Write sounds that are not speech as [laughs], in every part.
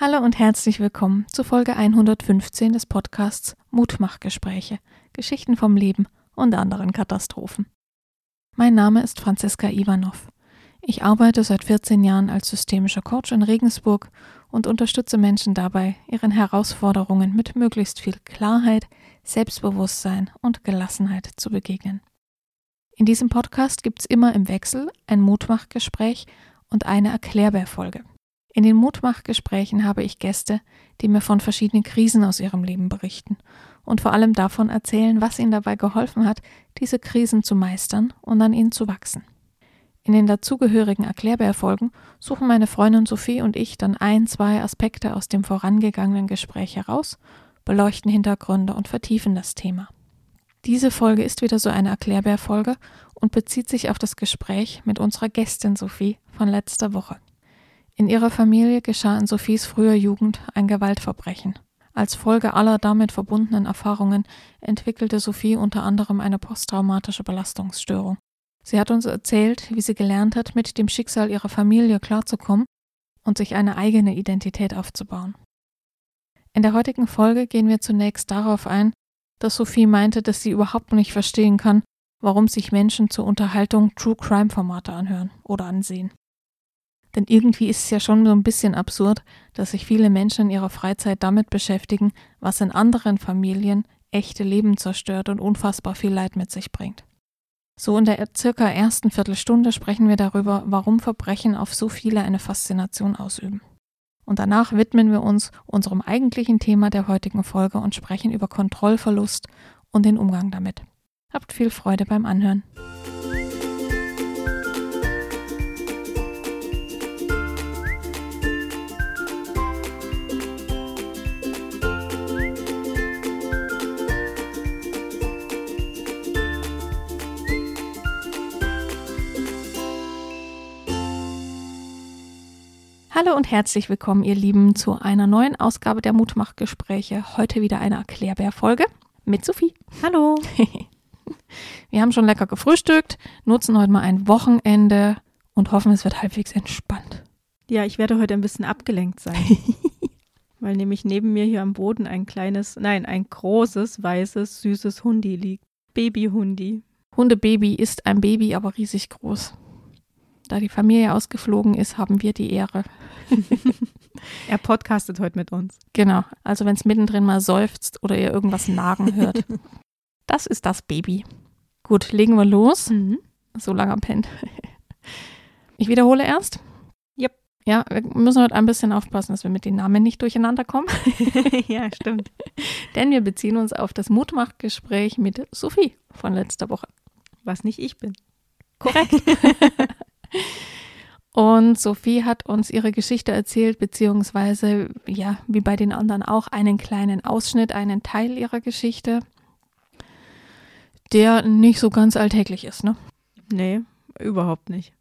Hallo und herzlich willkommen zu Folge 115 des Podcasts Mutmachgespräche, Geschichten vom Leben und anderen Katastrophen. Mein Name ist Franziska Ivanov. Ich arbeite seit 14 Jahren als systemischer Coach in Regensburg und unterstütze Menschen dabei, ihren Herausforderungen mit möglichst viel Klarheit, Selbstbewusstsein und Gelassenheit zu begegnen. In diesem Podcast gibt es immer im Wechsel ein Mutmachgespräch und eine Erklärbärfolge. In den Mutmachgesprächen habe ich Gäste, die mir von verschiedenen Krisen aus ihrem Leben berichten und vor allem davon erzählen, was ihnen dabei geholfen hat, diese Krisen zu meistern und an ihnen zu wachsen. In den dazugehörigen Erklärbärfolgen suchen meine Freundin Sophie und ich dann ein, zwei Aspekte aus dem vorangegangenen Gespräch heraus, beleuchten Hintergründe und vertiefen das Thema. Diese Folge ist wieder so eine Erklärbärfolge und bezieht sich auf das Gespräch mit unserer Gästin Sophie von letzter Woche. In ihrer Familie geschah in Sophies früher Jugend ein Gewaltverbrechen. Als Folge aller damit verbundenen Erfahrungen entwickelte Sophie unter anderem eine posttraumatische Belastungsstörung. Sie hat uns erzählt, wie sie gelernt hat, mit dem Schicksal ihrer Familie klarzukommen und sich eine eigene Identität aufzubauen. In der heutigen Folge gehen wir zunächst darauf ein, dass Sophie meinte, dass sie überhaupt nicht verstehen kann, warum sich Menschen zur Unterhaltung True Crime Formate anhören oder ansehen. Denn irgendwie ist es ja schon so ein bisschen absurd, dass sich viele Menschen in ihrer Freizeit damit beschäftigen, was in anderen Familien echte Leben zerstört und unfassbar viel Leid mit sich bringt. So in der circa ersten Viertelstunde sprechen wir darüber, warum Verbrechen auf so viele eine Faszination ausüben. Und danach widmen wir uns unserem eigentlichen Thema der heutigen Folge und sprechen über Kontrollverlust und den Umgang damit. Habt viel Freude beim Anhören. Hallo und herzlich willkommen, ihr Lieben, zu einer neuen Ausgabe der Mutmachgespräche. Heute wieder eine Erklärbär-Folge mit Sophie. Hallo. [laughs] Wir haben schon lecker gefrühstückt, nutzen heute mal ein Wochenende und hoffen, es wird halbwegs entspannt. Ja, ich werde heute ein bisschen abgelenkt sein. [laughs] weil nämlich neben mir hier am Boden ein kleines, nein, ein großes, weißes, süßes Hundi liegt. Babyhundi. Hundebaby ist ein Baby, aber riesig groß. Da die Familie ausgeflogen ist, haben wir die Ehre. [laughs] er podcastet heute mit uns. Genau. Also wenn es mittendrin mal seufzt oder ihr irgendwas nagen hört. [laughs] das ist das Baby. Gut, legen wir los. Mhm. So lange pennt. Ich wiederhole erst. Yep. Ja, wir müssen heute ein bisschen aufpassen, dass wir mit den Namen nicht durcheinander kommen. [laughs] ja, stimmt. Denn wir beziehen uns auf das Mutmachgespräch mit Sophie von letzter Woche. Was nicht ich bin. Korrekt. Und Sophie hat uns ihre Geschichte erzählt, beziehungsweise, ja, wie bei den anderen auch, einen kleinen Ausschnitt, einen Teil ihrer Geschichte, der nicht so ganz alltäglich ist, ne? Nee, überhaupt nicht.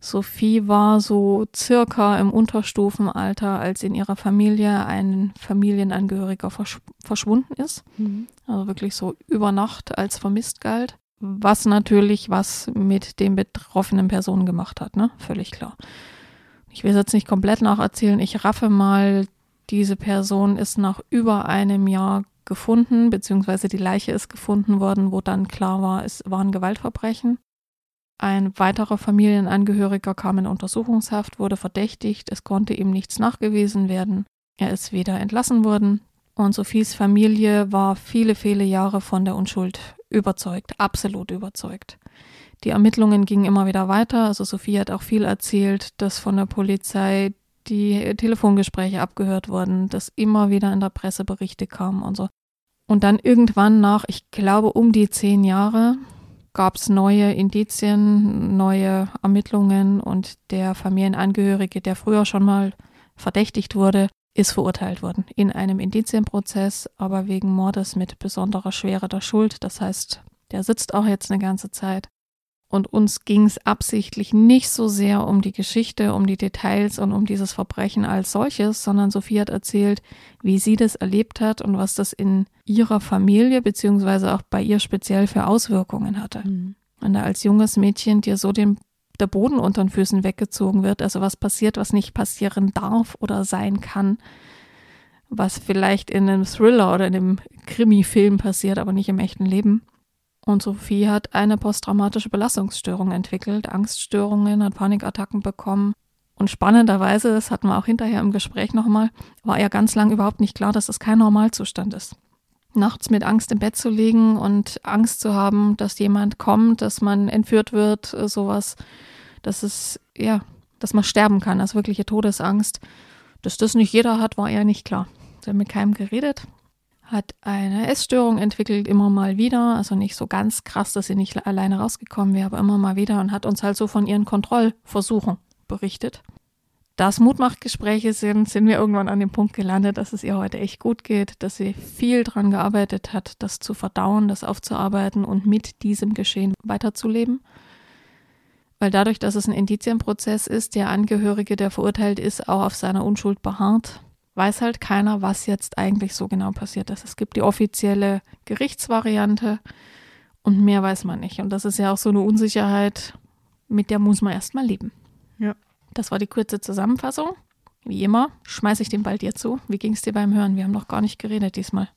Sophie war so circa im Unterstufenalter, als in ihrer Familie ein Familienangehöriger versch verschwunden ist. Mhm. Also wirklich so über Nacht als vermisst galt was natürlich was mit den betroffenen Personen gemacht hat, ne? Völlig klar. Ich will es jetzt nicht komplett nacherzählen. Ich raffe mal, diese Person ist nach über einem Jahr gefunden, beziehungsweise die Leiche ist gefunden worden, wo dann klar war, es waren Gewaltverbrechen. Ein weiterer Familienangehöriger kam in Untersuchungshaft, wurde verdächtigt, es konnte ihm nichts nachgewiesen werden. Er ist wieder entlassen worden. Und Sophies Familie war viele, viele Jahre von der Unschuld überzeugt, absolut überzeugt. Die Ermittlungen gingen immer wieder weiter. Also Sophie hat auch viel erzählt, dass von der Polizei die Telefongespräche abgehört wurden, dass immer wieder in der Presse Berichte kamen und so. Und dann irgendwann nach, ich glaube, um die zehn Jahre gab es neue Indizien, neue Ermittlungen und der Familienangehörige, der früher schon mal verdächtigt wurde, ist verurteilt worden in einem Indizienprozess, aber wegen Mordes mit besonderer Schwere der Schuld. Das heißt, der sitzt auch jetzt eine ganze Zeit. Und uns ging es absichtlich nicht so sehr um die Geschichte, um die Details und um dieses Verbrechen als solches, sondern Sophie hat erzählt, wie sie das erlebt hat und was das in ihrer Familie beziehungsweise auch bei ihr speziell für Auswirkungen hatte. Mhm. Wenn du als junges Mädchen dir so den der Boden unter den Füßen weggezogen wird, also was passiert, was nicht passieren darf oder sein kann, was vielleicht in einem Thriller oder in einem Krimi-Film passiert, aber nicht im echten Leben. Und Sophie hat eine posttraumatische Belastungsstörung entwickelt, Angststörungen, hat Panikattacken bekommen. Und spannenderweise, das hatten wir auch hinterher im Gespräch nochmal, war ja ganz lang überhaupt nicht klar, dass das kein Normalzustand ist. Nachts mit Angst im Bett zu liegen und Angst zu haben, dass jemand kommt, dass man entführt wird, sowas, dass es, ja, dass man sterben kann, also wirkliche Todesangst. Dass das nicht jeder hat, war eher nicht klar. Sie hat mit keinem geredet, hat eine Essstörung entwickelt, immer mal wieder. Also nicht so ganz krass, dass sie nicht alleine rausgekommen wäre, aber immer mal wieder und hat uns halt so von ihren Kontrollversuchen berichtet. Da es Mutmachgespräche sind, sind wir irgendwann an dem Punkt gelandet, dass es ihr heute echt gut geht, dass sie viel dran gearbeitet hat, das zu verdauen, das aufzuarbeiten und mit diesem Geschehen weiterzuleben. Weil dadurch, dass es ein Indizienprozess ist, der Angehörige, der verurteilt ist, auch auf seiner Unschuld beharrt, weiß halt keiner, was jetzt eigentlich so genau passiert ist. Es gibt die offizielle Gerichtsvariante und mehr weiß man nicht. Und das ist ja auch so eine Unsicherheit, mit der muss man erstmal leben. Das war die kurze Zusammenfassung. Wie immer, schmeiße ich den Ball dir zu. Wie ging es dir beim Hören? Wir haben noch gar nicht geredet diesmal.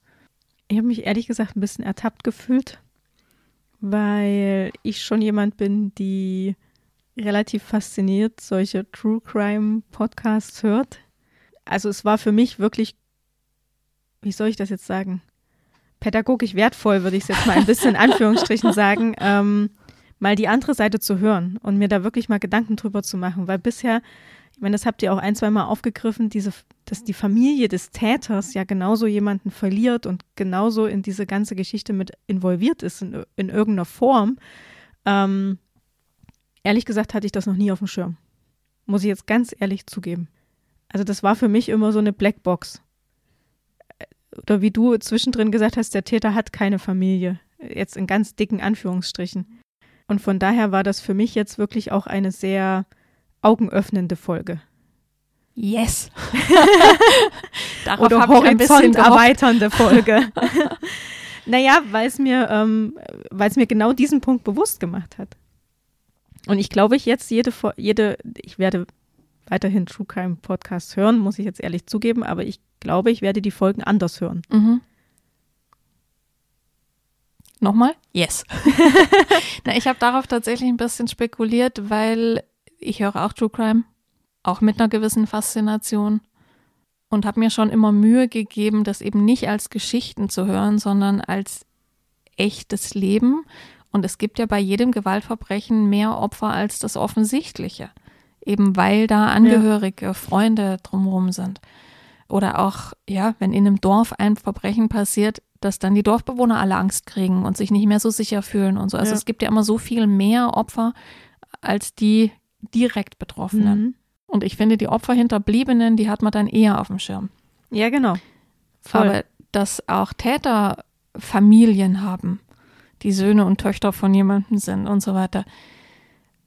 Ich habe mich ehrlich gesagt ein bisschen ertappt gefühlt, weil ich schon jemand bin, die relativ fasziniert solche True Crime Podcasts hört also es war für mich wirklich, wie soll ich das jetzt sagen, pädagogisch wertvoll, würde ich es jetzt mal ein bisschen in [laughs] Anführungsstrichen sagen, ähm, mal die andere Seite zu hören und mir da wirklich mal Gedanken drüber zu machen, weil bisher, ich meine, das habt ihr auch ein, zwei Mal aufgegriffen, diese, dass die Familie des Täters ja genauso jemanden verliert und genauso in diese ganze Geschichte mit involviert ist in, in irgendeiner Form. Ähm, ehrlich gesagt hatte ich das noch nie auf dem Schirm. Muss ich jetzt ganz ehrlich zugeben. Also das war für mich immer so eine Blackbox. Oder wie du zwischendrin gesagt hast, der Täter hat keine Familie. Jetzt in ganz dicken Anführungsstrichen. Und von daher war das für mich jetzt wirklich auch eine sehr augenöffnende Folge. Yes. [laughs] Oder horizont erweiternde Folge. [laughs] naja, weil es mir, ähm, weil es mir genau diesen Punkt bewusst gemacht hat. Und ich glaube, ich jetzt jede, jede, ich werde weiterhin True Crime Podcasts hören, muss ich jetzt ehrlich zugeben, aber ich glaube, ich werde die Folgen anders hören. Mhm. Nochmal? Yes. [laughs] Na, ich habe darauf tatsächlich ein bisschen spekuliert, weil ich höre auch True Crime, auch mit einer gewissen Faszination und habe mir schon immer Mühe gegeben, das eben nicht als Geschichten zu hören, sondern als echtes Leben. Und es gibt ja bei jedem Gewaltverbrechen mehr Opfer als das Offensichtliche eben weil da Angehörige, ja. Freunde drumherum sind. Oder auch, ja, wenn in einem Dorf ein Verbrechen passiert, dass dann die Dorfbewohner alle Angst kriegen und sich nicht mehr so sicher fühlen und so. Also ja. es gibt ja immer so viel mehr Opfer als die direkt Betroffenen. Mhm. Und ich finde, die Opferhinterbliebenen, die hat man dann eher auf dem Schirm. Ja, genau. Voll. Aber dass auch Täter Familien haben, die Söhne und Töchter von jemandem sind und so weiter,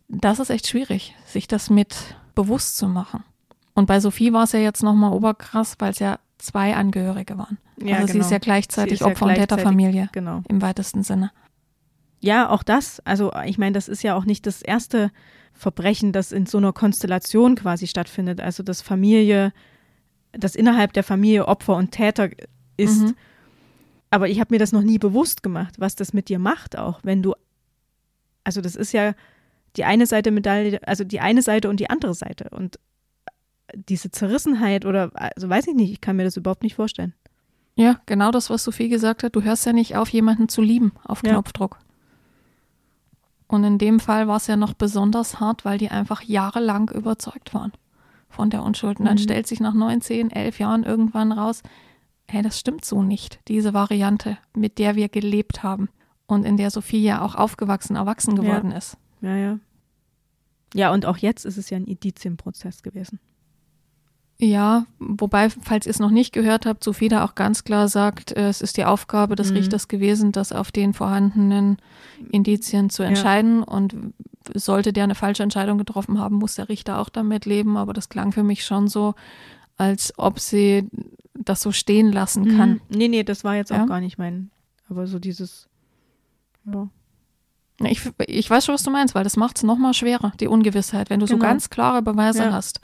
das ist echt schwierig, sich das mit bewusst zu machen. Und bei Sophie war es ja jetzt nochmal oberkrass, weil es ja zwei Angehörige waren. Ja, also genau. sie ist ja gleichzeitig ist Opfer ja gleichzeitig, und Täterfamilie genau. im weitesten Sinne. Ja, auch das. Also ich meine, das ist ja auch nicht das erste Verbrechen, das in so einer Konstellation quasi stattfindet. Also dass Familie, dass innerhalb der Familie Opfer und Täter ist. Mhm. Aber ich habe mir das noch nie bewusst gemacht, was das mit dir macht, auch wenn du, also das ist ja die eine Seite Medaille, also die eine Seite und die andere Seite. Und diese Zerrissenheit oder, also weiß ich nicht, ich kann mir das überhaupt nicht vorstellen. Ja, genau das, was Sophie gesagt hat. Du hörst ja nicht auf, jemanden zu lieben auf ja. Knopfdruck. Und in dem Fall war es ja noch besonders hart, weil die einfach jahrelang überzeugt waren von der Unschuld. Und dann mhm. stellt sich nach neun, zehn, elf Jahren irgendwann raus, hey, das stimmt so nicht, diese Variante, mit der wir gelebt haben und in der Sophie ja auch aufgewachsen, erwachsen geworden ja. ist. Ja, ja. Ja, und auch jetzt ist es ja ein Indizienprozess gewesen. Ja, wobei, falls ihr es noch nicht gehört habt, Sophie da auch ganz klar sagt, äh, es ist die Aufgabe des mhm. Richters gewesen, das auf den vorhandenen Indizien zu entscheiden. Ja. Und sollte der eine falsche Entscheidung getroffen haben, muss der Richter auch damit leben. Aber das klang für mich schon so, als ob sie das so stehen lassen kann. Mhm. Nee, nee, das war jetzt ja? auch gar nicht mein. Aber so dieses, ja. Ich, ich weiß schon, was du meinst, weil das macht es nochmal schwerer, die Ungewissheit. Wenn du so Genau. ganz klare Beweise Ja. hast,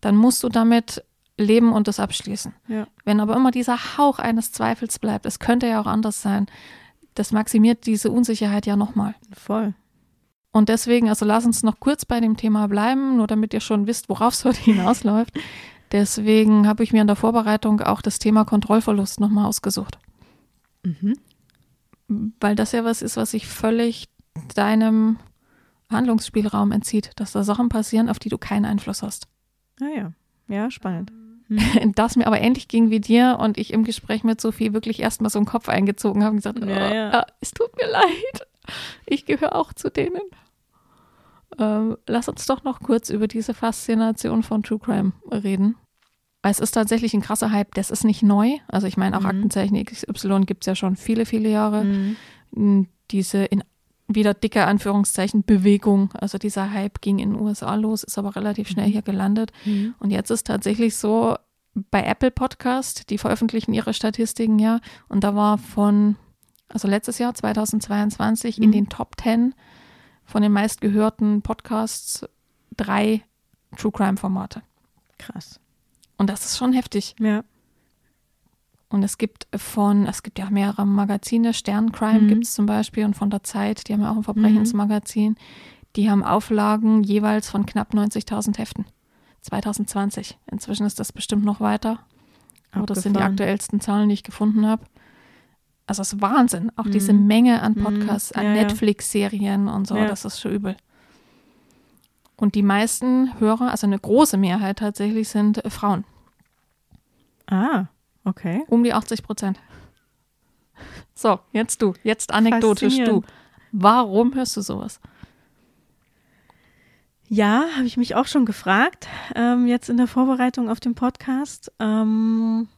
dann musst du damit leben und das abschließen. Ja. Wenn aber immer dieser Hauch eines Zweifels bleibt, es könnte ja auch anders sein, das maximiert diese Unsicherheit ja nochmal. Voll. Und deswegen, also lass uns noch kurz bei dem Thema bleiben, nur damit ihr schon wisst, worauf es [laughs] heute hinausläuft. Deswegen habe ich mir in der Vorbereitung auch das Thema Kontrollverlust nochmal ausgesucht. Mhm. Weil das ja was ist, was sich völlig deinem Handlungsspielraum entzieht, dass da Sachen passieren, auf die du keinen Einfluss hast. Ah ja. Ja, spannend. [laughs] Mhm. Das mir aber ähnlich ging wie dir und ich im Gespräch mit Sophie wirklich erstmal so einen Kopf eingezogen habe und gesagt, Ja, oh, ja. ah, es tut mir leid, ich gehöre auch zu denen. Ähm, lass uns doch noch kurz über diese Faszination von True Crime reden. Es ist tatsächlich ein krasser Hype, das ist nicht neu. Also ich meine, auch Mhm. Aktenzeichen XY gibt es ja schon viele, viele Jahre. Mhm. diese in wieder dicke Anführungszeichen Bewegung, also dieser Hype ging in den USA los, ist aber relativ schnell Mhm. hier gelandet. Mhm. Und jetzt ist tatsächlich so, bei Apple Podcast, die veröffentlichen ihre Statistiken ja, und da war von, also letztes Jahr, 2022, in Mhm. den Top 10 von den meistgehörten Podcasts drei True Crime Formate. Krass. Und das ist schon heftig. Ja. Und es gibt von, es gibt ja mehrere Magazine, Stern Crime Mhm. gibt es zum Beispiel und von der Zeit, die haben ja auch ein Verbrechensmagazin, die haben Auflagen jeweils von knapp 90.000 Heften. 2020. Inzwischen ist das bestimmt noch weiter. Aber das sind die aktuellsten Zahlen, die ich gefunden habe. Also es ist Wahnsinn. Auch diese Mhm. Menge an Mhm. Podcasts, an Ja, ja. Netflix-Serien und so, Ja. das ist schon übel. Und die meisten Hörer, also eine große Mehrheit tatsächlich, sind Frauen. Ah, okay. Um die 80 Prozent. So, jetzt du. Jetzt anekdotisch du. Warum hörst du sowas? Ja, habe ich mich auch schon gefragt, ähm, jetzt in der Vorbereitung auf den Podcast. Ähm,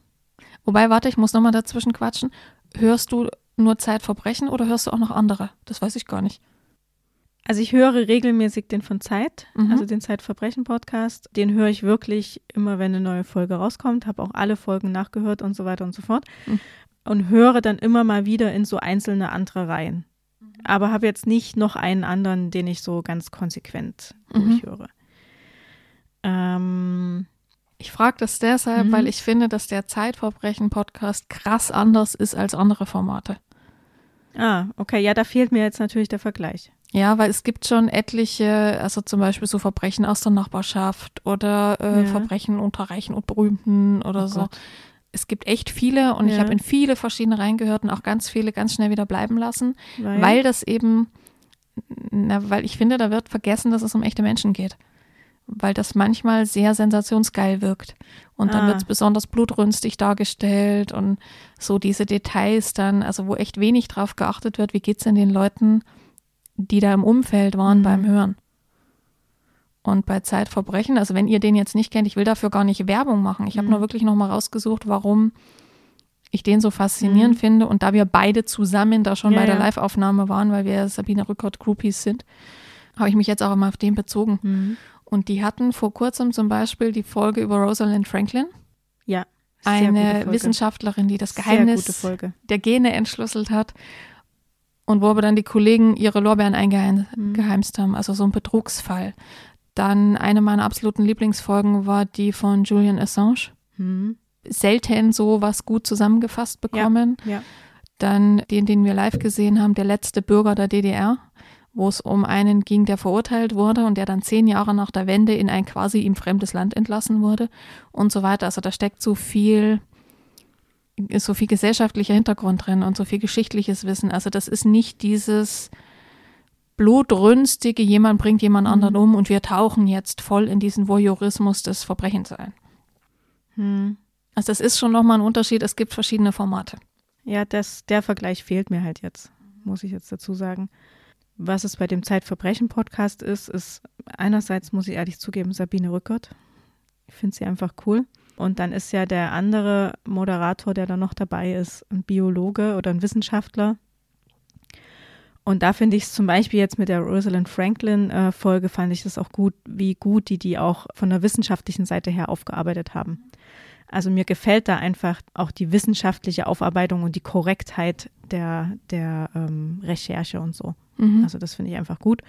Wobei, warte, ich muss nochmal dazwischen quatschen. Hörst du nur Zeitverbrechen oder hörst du auch noch andere? Das weiß ich gar nicht. Also ich höre regelmäßig den von Zeit, Mhm. also den Zeitverbrechen-Podcast. Den höre ich wirklich immer, wenn eine neue Folge rauskommt. Habe auch alle Folgen nachgehört und so weiter und so fort. Mhm. Und höre dann immer mal wieder in so einzelne andere Reihen. Aber habe jetzt nicht noch einen anderen, den ich so ganz konsequent Mhm. durchhöre. Ähm, Ich frage das deshalb, Mhm. weil ich finde, dass der Zeitverbrechen-Podcast krass anders ist als andere Formate. ah, okay, ja, da fehlt mir jetzt natürlich der Vergleich. Ja, weil es gibt schon etliche, also zum Beispiel so Verbrechen aus der Nachbarschaft oder äh, Ja. Verbrechen unter Reichen und Berühmten oder Oh so. Gott. Es gibt echt viele und ich Ja. habe in viele verschiedene reingehört und auch ganz viele ganz schnell wieder bleiben lassen, Weil, weil das eben, na, weil ich finde, da wird vergessen, dass es um echte Menschen geht. Weil das manchmal sehr sensationsgeil wirkt. Und dann Ah. wird es besonders blutrünstig dargestellt und so diese Details dann, also wo echt wenig drauf geachtet wird, wie geht's denn den Leuten, die da im Umfeld waren Mhm. beim Hören. Und bei Zeitverbrechen, also wenn ihr den jetzt nicht kennt, ich will dafür gar nicht Werbung machen. Ich habe Mhm. nur wirklich nochmal rausgesucht, warum ich den so faszinierend Mhm. finde. Und da wir beide zusammen da schon Ja, bei der ja. Live-Aufnahme waren, weil wir Sabine Rückert Groupies sind, habe ich mich jetzt auch immer auf den bezogen. Mhm. Und die hatten vor kurzem zum Beispiel die Folge über Rosalind Franklin, Ja, eine. Wissenschaftlerin, die das Geheimnis der Gene entschlüsselt hat und wo aber dann die Kollegen ihre Lorbeeren Mhm. eingeheimst haben, also so ein Betrugsfall. Dann eine meiner absoluten Lieblingsfolgen war die von Julian Assange. Mhm. Selten so was gut zusammengefasst bekommen. Ja. Dann den, den wir live gesehen haben, der letzte Bürger der DDR, wo es um einen ging, der verurteilt wurde und der dann zehn Jahre nach der Wende in ein quasi ihm fremdes Land entlassen wurde und so weiter. Also da steckt so viel, ist so viel gesellschaftlicher Hintergrund drin und so viel geschichtliches Wissen. Also das ist nicht dieses blutrünstige, jemand bringt jemand Mhm. anderen um und wir tauchen jetzt voll in diesen Voyeurismus des Verbrechens ein. Mhm. Also das ist schon nochmal ein Unterschied. Es gibt verschiedene Formate. Ja, das, der Vergleich fehlt mir halt jetzt, muss ich jetzt dazu sagen. Was es bei dem Zeitverbrechen-Podcast ist, ist einerseits, muss ich ehrlich zugeben, Sabine Rückert. Ich finde sie einfach cool. Und dann ist ja der andere Moderator, der da noch dabei ist, ein Biologe oder ein Wissenschaftler. Und da finde ich es zum Beispiel jetzt mit der Rosalind Franklin-Folge, fand ich das auch gut, wie gut die die auch von der wissenschaftlichen Seite her aufgearbeitet haben. Also mir gefällt da einfach auch die wissenschaftliche Aufarbeitung und die Korrektheit der, der ähm, Recherche und so. Mhm. Also das finde ich einfach gut.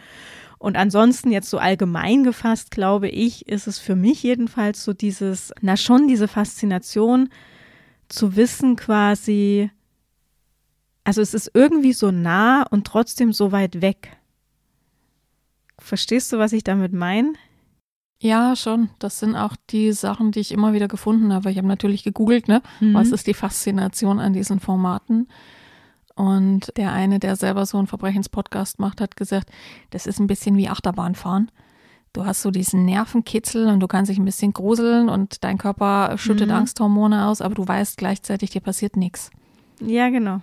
Und ansonsten jetzt so allgemein gefasst, glaube ich, ist es für mich jedenfalls so dieses, na schon diese Faszination zu wissen quasi, also es ist irgendwie so nah und trotzdem so weit weg. Verstehst du, was ich damit meine? Ja, schon. Das sind auch die Sachen, die ich immer wieder gefunden habe. Ich habe natürlich gegoogelt, ne? Mhm. Was ist die Faszination an diesen Formaten? Und der eine, der selber so einen Verbrechenspodcast macht, hat gesagt, das ist ein bisschen wie Achterbahnfahren. Du hast so diesen Nervenkitzel und du kannst dich ein bisschen gruseln und dein Körper schüttet Mhm. Angsthormone aus, aber du weißt gleichzeitig, dir passiert nichts. Ja, genau.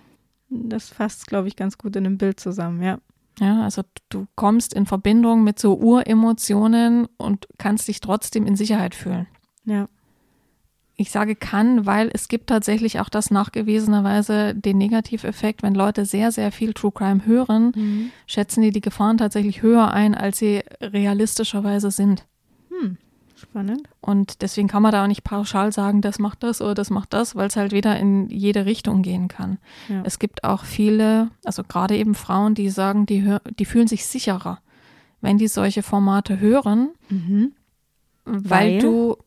Das fasst, glaube ich, ganz gut in einem Bild zusammen, ja. Ja, also du kommst in Verbindung mit so Uremotionen und kannst dich trotzdem in Sicherheit fühlen. Ja. Ich sage kann, weil es gibt tatsächlich auch das nachgewiesenerweise den Negativeffekt, wenn Leute sehr, sehr viel True Crime hören, Mhm. schätzen die die Gefahren tatsächlich höher ein, als sie realistischerweise sind. Spannend. Und deswegen kann man da auch nicht pauschal sagen, das macht das oder das macht das, weil es halt wieder in jede Richtung gehen kann. Ja. Es gibt auch viele, also gerade eben Frauen, die sagen, die, die fühlen sich sicherer, wenn die solche Formate hören, Mhm. weil, Weil? du,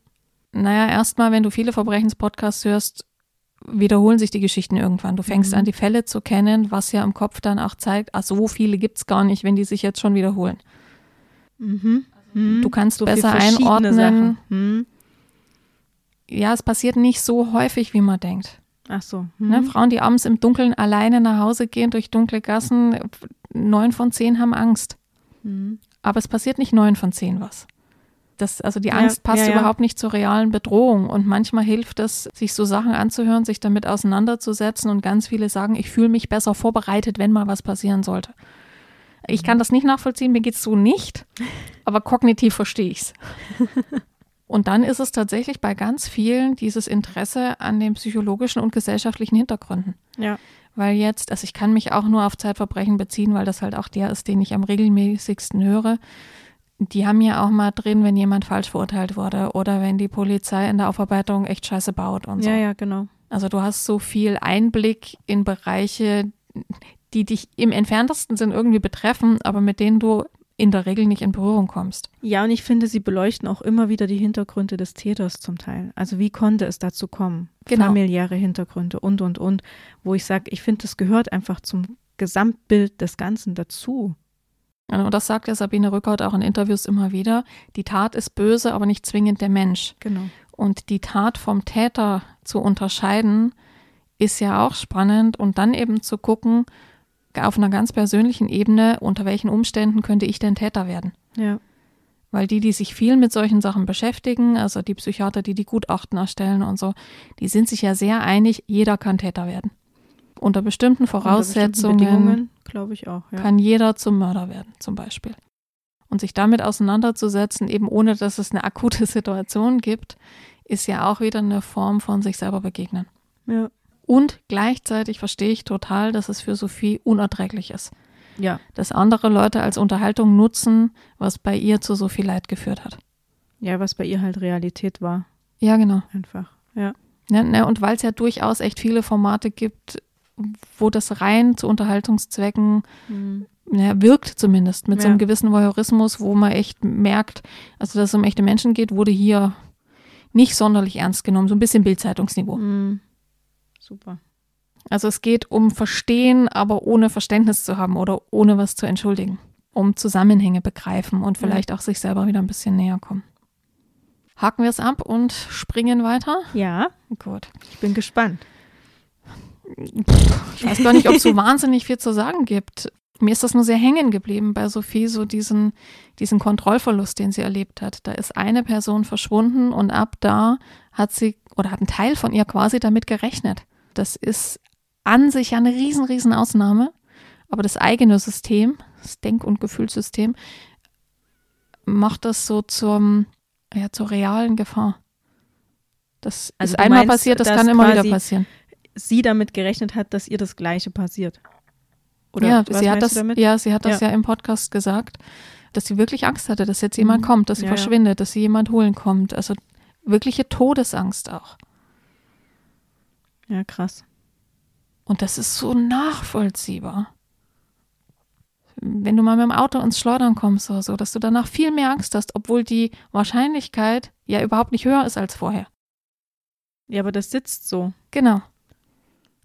naja, erstmal, wenn du viele Verbrechenspodcasts hörst, wiederholen sich die Geschichten irgendwann. Du fängst Mhm. an, die Fälle zu kennen, was ja im Kopf dann auch zeigt, ach, so viele gibt es gar nicht, wenn die sich jetzt schon wiederholen. Mhm. Du kannst So besser einordnen. Mhm. Ja, es passiert nicht so häufig, wie man denkt. Ach so. Ne? Mhm. Frauen, die abends im Dunkeln alleine nach Hause gehen durch dunkle Gassen, neun von zehn haben Angst. Mhm. Aber es passiert nicht neun von zehn was. Das, also die Ja, Angst passt ja, ja. überhaupt nicht zur realen Bedrohung. Und manchmal hilft es, sich so Sachen anzuhören, sich damit auseinanderzusetzen. Und ganz viele sagen, ich fühle mich besser vorbereitet, wenn mal was passieren sollte. Ich kann das nicht nachvollziehen, mir geht es so nicht, aber kognitiv verstehe ich es. [laughs] Und dann ist es tatsächlich bei ganz vielen dieses Interesse an den psychologischen und gesellschaftlichen Hintergründen. Ja. Weil jetzt, also ich kann mich auch nur auf Zeitverbrechen beziehen, weil das halt auch der ist, den ich am regelmäßigsten höre. Die haben ja auch mal drin, wenn jemand falsch verurteilt wurde oder wenn die Polizei in der Aufarbeitung echt Scheiße baut und so. Ja, ja, genau. Also du hast so viel Einblick in Bereiche, die dich im entferntesten Sinn irgendwie betreffen, aber mit denen du in der Regel nicht in Berührung kommst. Ja, und ich finde, sie beleuchten auch immer wieder die Hintergründe des Täters zum Teil. Also wie konnte es dazu kommen? Genau. Familiäre Hintergründe und, und, und. Wo ich sage, ich finde, das gehört einfach zum Gesamtbild des Ganzen dazu. Und das sagt ja Sabine Rückert auch in Interviews immer wieder. Die Tat ist böse, aber nicht zwingend der Mensch. Genau. Und die Tat vom Täter zu unterscheiden, ist ja auch spannend. Und dann eben zu gucken, auf einer ganz persönlichen Ebene, unter welchen Umständen könnte ich denn Täter werden? Ja. Weil die, die sich viel mit solchen Sachen beschäftigen, also die Psychiater, die die Gutachten erstellen und so, die sind sich ja sehr einig, jeder kann Täter werden. Unter bestimmten Voraussetzungen glaube ich auch. Ja. kann jeder zum Mörder werden, zum Beispiel. Und sich damit auseinanderzusetzen, eben ohne dass es eine akute [laughs] Situation gibt, ist ja auch wieder eine Form von sich selber begegnen. ja. Und gleichzeitig verstehe ich total, dass es für Sophie unerträglich ist. ja. Dass andere Leute als Unterhaltung nutzen, was bei ihr zu so viel Leid geführt hat. Ja, was bei ihr halt Realität war, Ja, genau. einfach. Ja. Ne, ne, und weil es ja durchaus echt viele Formate gibt, wo das rein zu Unterhaltungszwecken ja, wirkt zumindest, mit so einem Ja. gewissen Voyeurismus, wo man echt merkt, also dass es um echte Menschen geht, wurde hier nicht sonderlich ernst genommen, so ein bisschen Bildzeitungsniveau. Mhm. Super. Also es geht um Verstehen, aber ohne Verständnis zu haben oder ohne was zu entschuldigen, um Zusammenhänge begreifen und Ja. vielleicht auch sich selber wieder ein bisschen näher kommen. Haken wir es ab und springen weiter? Ja, Gut. ich bin gespannt. Ich weiß gar nicht, ob es so [laughs] wahnsinnig viel zu sagen gibt. Mir ist das nur sehr hängen geblieben bei Sophie, so diesen, diesen Kontrollverlust, den sie erlebt hat. Da ist eine Person verschwunden und ab da hat sie oder hat ein Teil von ihr quasi damit gerechnet. Das ist an sich ja eine riesen, riesen Ausnahme, aber das eigene System, das Denk- und Gefühlssystem, macht das so zum, ja, zur realen Gefahr. Das Also ist einmal meinst, passiert, das kann immer wieder passieren. Sie damit gerechnet hat, dass ihr das Gleiche passiert. Oder ja, was sie hat das, damit? ja, sie hat das Ja. ja. im Podcast gesagt, dass sie wirklich Angst hatte, dass jetzt jemand Mhm. kommt, dass sie Ja, ja. verschwindet, dass sie jemand holen kommt. Also wirkliche Todesangst auch. Ja, krass. Und das ist so nachvollziehbar. Wenn du mal mit dem Auto ins Schleudern kommst oder so, dass du danach viel mehr Angst hast, obwohl die Wahrscheinlichkeit ja überhaupt nicht höher ist als vorher. Ja, aber das sitzt so. Genau.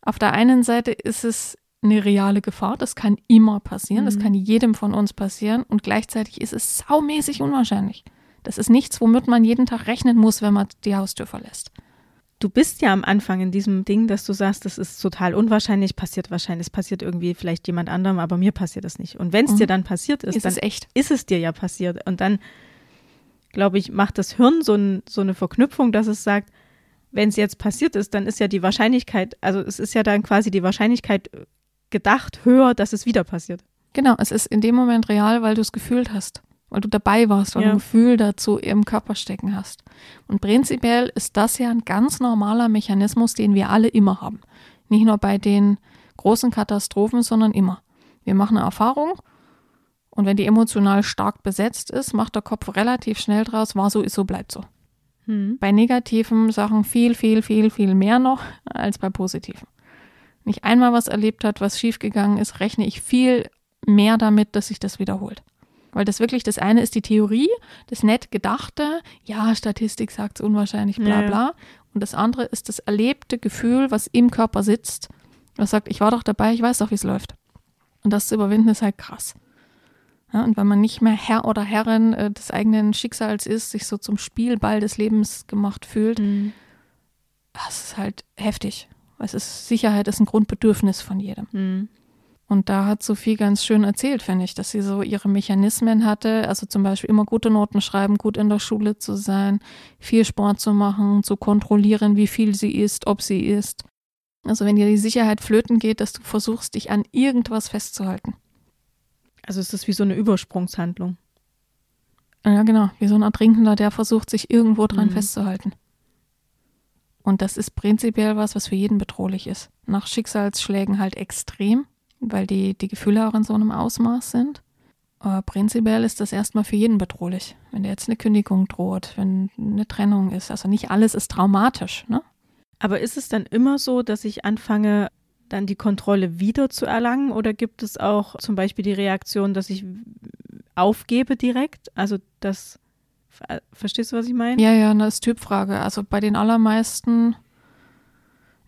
Auf der einen Seite ist es eine reale Gefahr, das kann immer passieren, das Mhm. kann jedem von uns passieren und gleichzeitig ist es saumäßig unwahrscheinlich. Das ist nichts, womit man jeden Tag rechnen muss, wenn man die Haustür verlässt. Du bist ja am Anfang in diesem Ding, dass du sagst, das ist total unwahrscheinlich, passiert wahrscheinlich, es passiert irgendwie vielleicht jemand anderem, aber mir passiert das nicht. Und wenn es Mhm. dir dann passiert ist, Ist dann es echt? ist es dir ja passiert. Und dann, glaube ich, macht das Hirn so, ein, so eine Verknüpfung, dass es sagt, wenn es jetzt passiert ist, dann ist ja die Wahrscheinlichkeit, also es ist ja dann quasi die Wahrscheinlichkeit äh, gedacht höher, dass es wieder passiert. Genau, es ist in dem Moment real, weil du es gefühlt hast, weil du dabei warst, weil Ja. du ein Gefühl dazu im Körper stecken hast. Und prinzipiell ist das ja ein ganz normaler Mechanismus, den wir alle immer haben. Nicht nur bei den großen Katastrophen, sondern immer. Wir machen eine Erfahrung und wenn die emotional stark besetzt ist, macht der Kopf relativ schnell draus, war so, ist so, bleibt so. Hm. Bei negativen Sachen viel, viel, viel, viel mehr noch als bei positiven. Wenn ich einmal was erlebt hat, was schiefgegangen ist, rechne ich viel mehr damit, dass sich das wiederholt. Weil das wirklich, das eine ist die Theorie, das nett gedachte, ja, Statistik sagt es unwahrscheinlich, bla Ja, ja. bla. Und das andere ist das erlebte Gefühl, was im Körper sitzt, was sagt, ich war doch dabei, ich weiß doch, wie es läuft. Und das zu überwinden ist halt krass. Ja, und wenn man nicht mehr Herr oder Herrin äh, des eigenen Schicksals ist, sich so zum Spielball des Lebens gemacht fühlt, Hm. das ist halt heftig. Es ist, Sicherheit ist ein Grundbedürfnis von jedem. Hm. Und da hat Sophie ganz schön erzählt, finde ich, dass sie so ihre Mechanismen hatte, also zum Beispiel immer gute Noten schreiben, gut in der Schule zu sein, viel Sport zu machen, zu kontrollieren, wie viel sie isst, ob sie isst. Also wenn dir die Sicherheit flöten geht, dass du versuchst, dich an irgendwas festzuhalten. Also es ist wie so eine Übersprungshandlung. Ja, genau, wie so ein Ertrinkender, der versucht, sich irgendwo dran Mhm. festzuhalten. Und das ist prinzipiell was, was für jeden bedrohlich ist. Nach Schicksalsschlägen halt extrem, weil die, die Gefühle auch in so einem Ausmaß sind. Aber prinzipiell ist das erstmal für jeden bedrohlich. Wenn dir jetzt eine Kündigung droht, wenn eine Trennung ist. Also nicht alles ist traumatisch, ne? Aber ist es dann immer so, dass ich anfange, dann die Kontrolle wieder zu erlangen? Oder gibt es auch zum Beispiel die Reaktion, dass ich aufgebe direkt? Also das, ver- verstehst du, was ich meine? Ja, ja, das ist Typfrage. Also bei den allermeisten,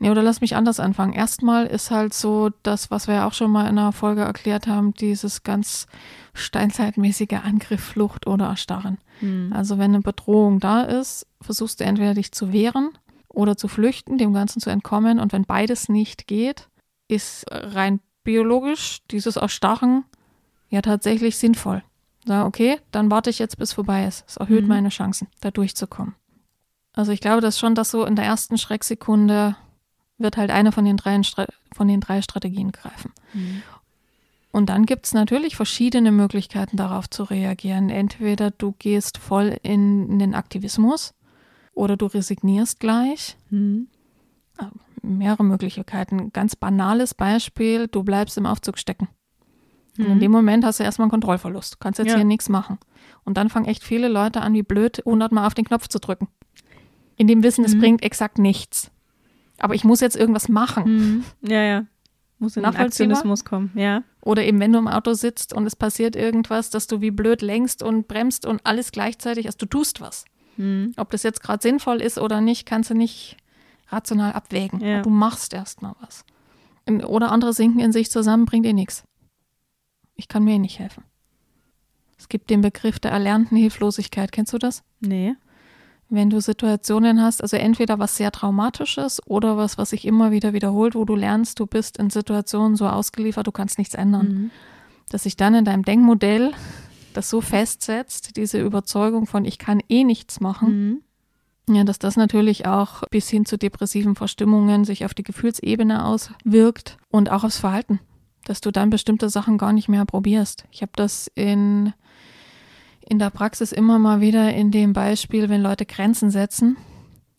nee, oder lass mich anders anfangen. Erstmal ist halt so das, was wir ja auch schon mal in einer Folge erklärt haben, dieses ganz steinzeitmäßige Angriff, Flucht oder Erstarren. Hm. Also wenn eine Bedrohung da ist, versuchst du entweder dich zu wehren oder zu flüchten, dem Ganzen zu entkommen. Und wenn beides nicht geht, ist rein biologisch dieses Erstarren ja tatsächlich sinnvoll. Sag, okay, dann warte ich jetzt, bis vorbei ist. Es erhöht Mhm. meine Chancen, da durchzukommen. Also ich glaube, dass schon, dass so in der ersten Schrecksekunde wird halt eine von den drei, von den drei Strategien greifen. Hm. Und dann gibt es natürlich verschiedene Möglichkeiten, darauf zu reagieren. Entweder du gehst voll in, in den Aktivismus oder du resignierst gleich. Hm. Mehrere Möglichkeiten. Ganz banales Beispiel, du bleibst im Aufzug stecken. Und in Hm. dem Moment hast du erstmal einen Kontrollverlust. Du kannst jetzt Ja. hier nichts machen. Und dann fangen echt viele Leute an, wie blöd, hundertmal auf den Knopf zu drücken. In dem Wissen, es Mhm. bringt exakt nichts. Aber ich muss jetzt irgendwas machen. Hm. Ja, ja. Muss in den? Aktionismus kommen, ja. Oder eben, wenn du im Auto sitzt und es passiert irgendwas, dass du wie blöd lenkst und bremst und alles gleichzeitig, also du tust was. Hm. Ob das jetzt gerade sinnvoll ist oder nicht, kannst du nicht rational abwägen. Ja. Du machst erstmal was. In- Oder andere sinken in sich zusammen, bringt dir nichts. Ich kann mir eh nicht helfen. Es gibt den Begriff der erlernten Hilflosigkeit. Kennst du das? Nee. Wenn du Situationen hast, also entweder was sehr Traumatisches oder was, was sich immer wieder wiederholt, wo du lernst, du bist in Situationen so ausgeliefert, du kannst nichts ändern Hm. dass sich dann in deinem Denkmodell das so festsetzt, diese Überzeugung von ich kann eh nichts machen, Hm. ja, dass das natürlich auch bis hin zu depressiven Verstimmungen sich auf die Gefühlsebene auswirkt und auch aufs Verhalten, dass du dann bestimmte Sachen gar nicht mehr probierst. Ich habe das in in der Praxis immer mal wieder in dem Beispiel, wenn Leute Grenzen setzen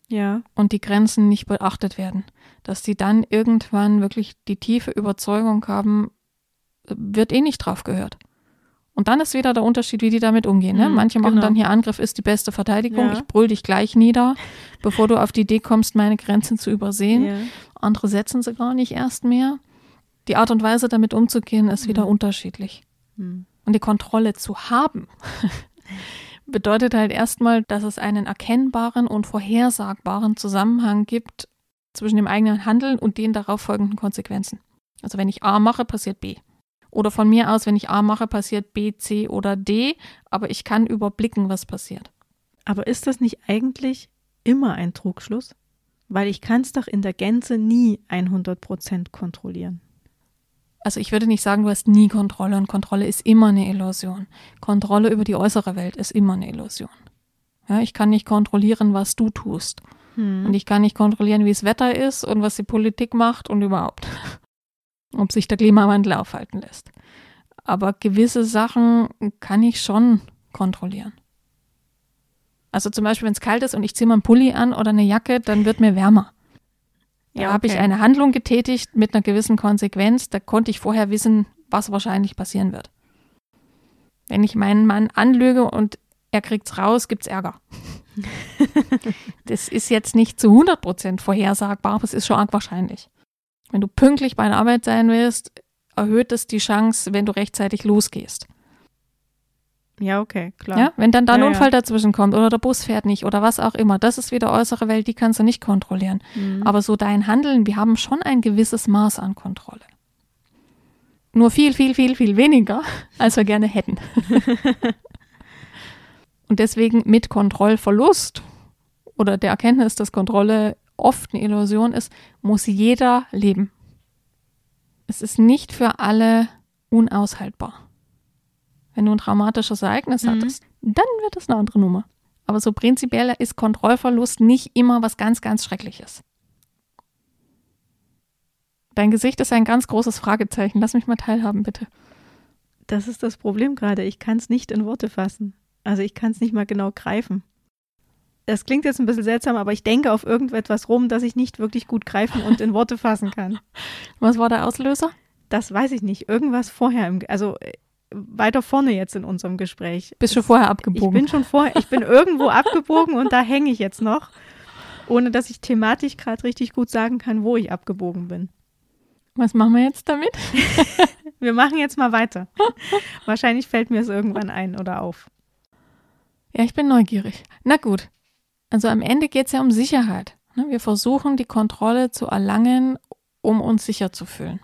Ja. und die Grenzen nicht beachtet werden, dass die dann irgendwann wirklich die tiefe Überzeugung haben, wird eh nicht drauf gehört. Und dann ist wieder der Unterschied, wie die damit umgehen. Ne? Mhm, Manche machen genau. dann hier Angriff ist die beste Verteidigung, Ja. ich brüll dich gleich nieder, bevor du auf die Idee kommst, meine Grenzen zu übersehen. ja. andere setzen sie gar nicht erst mehr. Die Art und Weise, damit umzugehen, ist wieder Mhm. unterschiedlich. Hm. Und die Kontrolle zu haben, [laughs] bedeutet halt erstmal, dass es einen erkennbaren und vorhersagbaren Zusammenhang gibt zwischen dem eigenen Handeln und den darauf folgenden Konsequenzen. Also wenn ich A mache, passiert B. Oder von mir aus, wenn ich A mache, passiert B, C oder D, aber ich kann überblicken, was passiert. Aber ist das nicht eigentlich immer ein Trugschluss? Weil ich kann es doch in der Gänze nie 100% kontrollieren. Also ich würde nicht sagen, du hast nie Kontrolle und Kontrolle ist immer eine Illusion. Kontrolle über die äußere Welt ist immer eine Illusion. Ja, ich kann nicht kontrollieren, was du tust. Hm. Und ich kann nicht kontrollieren, wie es Wetter ist und was die Politik macht und überhaupt. [laughs] Ob sich der Klimawandel aufhalten lässt. Aber gewisse Sachen kann ich schon kontrollieren. Also zum Beispiel, wenn es kalt ist und ich ziehe mal einen Pulli an oder eine Jacke, dann wird mir wärmer. Da Ja, habe ich okay. eine Handlung getätigt mit einer gewissen Konsequenz. Da konnte ich vorher wissen, was wahrscheinlich passieren wird. Wenn ich meinen Mann anlüge und er kriegt's raus, gibt's Ärger. [laughs] das ist jetzt nicht zu 100% vorhersagbar, aber es ist schon arg wahrscheinlich. Wenn du pünktlich bei der Arbeit sein willst, erhöht es die Chance, wenn du rechtzeitig losgehst. Ja, okay, klar. Ja? Wenn dann da ein Ja, ja. Unfall dazwischen kommt oder der Bus fährt nicht oder was auch immer, das ist wieder äußere Welt, die kannst du nicht kontrollieren. Mhm. Aber so dein Handeln, wir haben schon ein gewisses Maß an Kontrolle. Nur viel, viel, viel, viel weniger, [laughs] als wir gerne hätten. [laughs] Und deswegen mit Kontrollverlust oder der Erkenntnis, dass Kontrolle oft eine Illusion ist, muss jeder leben. Es ist nicht für alle unaushaltbar. Wenn du ein traumatisches Ereignis Mhm. hattest, dann wird es eine andere Nummer. Aber so prinzipiell ist Kontrollverlust nicht immer was ganz, ganz Schreckliches. Dein Gesicht ist ein ganz großes Fragezeichen. Lass mich mal teilhaben, bitte. Das ist das Problem gerade. Ich kann es nicht in Worte fassen. Also ich kann es nicht mal genau greifen. Das klingt jetzt ein bisschen seltsam, aber ich denke auf irgendetwas rum, das ich nicht wirklich gut greifen und in Worte fassen kann. [laughs] Was war der Auslöser? Das weiß ich nicht. Irgendwas vorher, im, also äh, weiter vorne jetzt in unserem Gespräch. Bist schon vorher Ich abgebogen. bin schon vorher, ich bin irgendwo abgebogen und da hänge ich jetzt noch, ohne dass ich thematisch gerade richtig gut sagen kann, wo ich abgebogen bin. Was machen wir jetzt damit? [laughs] Wir machen jetzt mal weiter. Wahrscheinlich fällt mir es irgendwann ein oder auf. Ja, ich bin neugierig. Na gut. Also am Ende geht es ja um Sicherheit. ne? Wir versuchen, die Kontrolle zu erlangen, um uns sicher zu fühlen.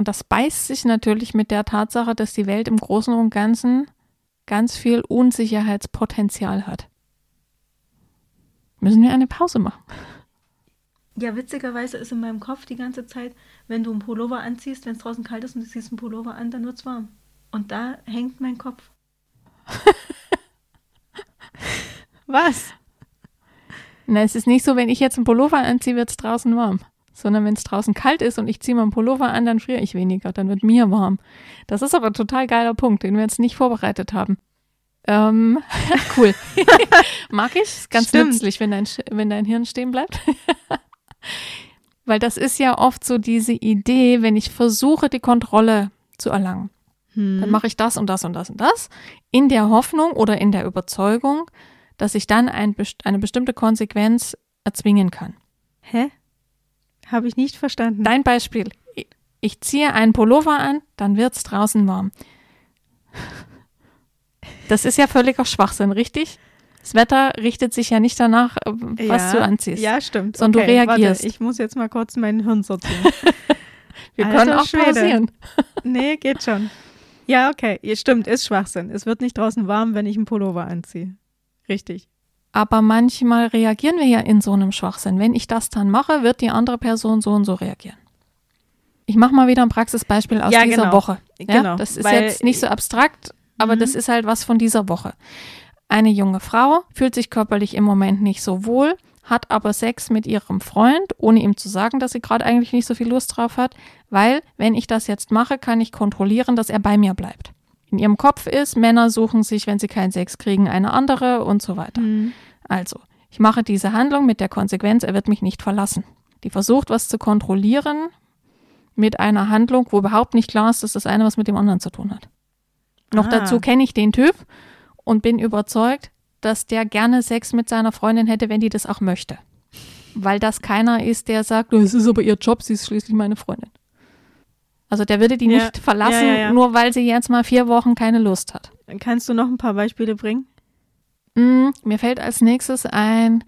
Und das beißt sich natürlich mit der Tatsache, dass die Welt im Großen und Ganzen ganz viel Unsicherheitspotenzial hat. Müssen wir eine Pause machen? Ja, witzigerweise ist in meinem Kopf die ganze Zeit, wenn du einen Pullover anziehst, wenn es draußen kalt ist und du ziehst einen Pullover an, dann wird es warm. Und da hängt mein Kopf. [laughs] Was? Na, es ist nicht so, wenn ich jetzt einen Pullover anziehe, wird es draußen warm. Sondern wenn es draußen kalt ist und ich ziehe mal einen Pullover an, dann friere ich weniger, dann wird mir warm. Das ist aber ein total geiler Punkt, den wir jetzt nicht vorbereitet haben. Ähm, [laughs] cool. [laughs] Mag ich. Ist ganz Stimmt. nützlich, wenn dein, wenn dein Hirn stehen bleibt. [laughs] Weil das ist ja oft so diese Idee, wenn ich versuche, die Kontrolle zu erlangen. Hm. Dann mache ich das und das und das und das in der Hoffnung oder in der Überzeugung, dass ich dann ein, eine bestimmte Konsequenz erzwingen kann. Hä? Habe ich nicht verstanden. Dein Beispiel. Ich- ziehe einen Pullover an, dann wird es draußen warm. Das ist ja völliger Schwachsinn, richtig? Das Wetter richtet sich ja nicht danach, äh, was ja, du anziehst. Ja, stimmt. sondern du okay, reagierst. Warte, ich muss jetzt mal kurz mein Hirn [laughs] sortieren. Wir Alter können auch Schwede. pausieren. [laughs] nee, geht schon. Ja, okay. Ja, stimmt, ist Schwachsinn. Es wird nicht draußen warm, wenn ich einen Pullover anziehe. Richtig. Aber manchmal reagieren wir ja in so einem Schwachsinn. Wenn ich das dann mache, wird die andere Person so und so reagieren. Ich mache mal wieder ein Praxisbeispiel aus Ja, dieser genau. Woche. Ja, Genau, Das ist weil- jetzt nicht so abstrakt, aber Mhm. das ist halt was von dieser Woche. Eine junge Frau fühlt sich körperlich im Moment nicht so wohl, hat aber Sex mit ihrem Freund, ohne ihm zu sagen, dass sie gerade eigentlich nicht so viel Lust drauf hat, weil wenn ich das jetzt mache, kann ich kontrollieren, dass er bei mir bleibt. In ihrem Kopf ist, Männer suchen sich, wenn sie keinen Sex kriegen, eine andere und so weiter. Mhm. Also, ich mache diese Handlung mit der Konsequenz, er wird mich nicht verlassen. Die versucht, was zu kontrollieren mit einer Handlung, wo überhaupt nicht klar ist, dass das eine was mit dem anderen zu tun hat. Noch Ah. dazu kenne ich den Typ und bin überzeugt, dass der gerne Sex mit seiner Freundin hätte, wenn die das auch möchte. weil das keiner ist, der sagt, es ist aber ihr Job, sie ist schließlich meine Freundin. Also der würde die Ja. nicht verlassen, Ja, ja, nur weil sie jetzt mal vier Wochen keine Lust hat. Kannst du noch ein paar Beispiele bringen? Mm, mir fällt als nächstes ein,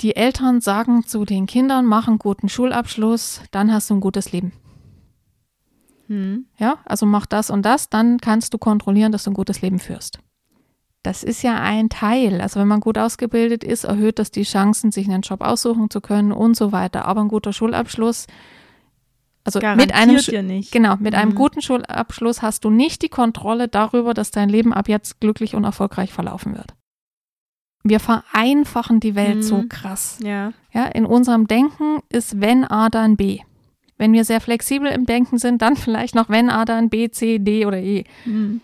die Eltern sagen zu den Kindern, mach einen guten Schulabschluss, dann hast du ein gutes Leben. Hm. Ja, also mach das und das, dann kannst du kontrollieren, dass du ein gutes Leben führst. Das ist ja ein Teil. Also wenn man gut ausgebildet ist, erhöht das die Chancen, sich einen Job aussuchen zu können und so weiter. Aber ein guter Schulabschluss, also mit einem, Garantiert dir nicht. genau, mit einem Mhm. guten Schulabschluss hast du nicht die Kontrolle darüber, dass dein Leben ab jetzt glücklich und erfolgreich verlaufen wird. Wir vereinfachen die Welt Mhm. so krass. Ja. Ja, in unserem Denken ist wenn A, dann B. Wenn wir sehr flexibel im Denken sind, dann [laughs] vielleicht noch wenn A, dann B, C, D oder E. Hm.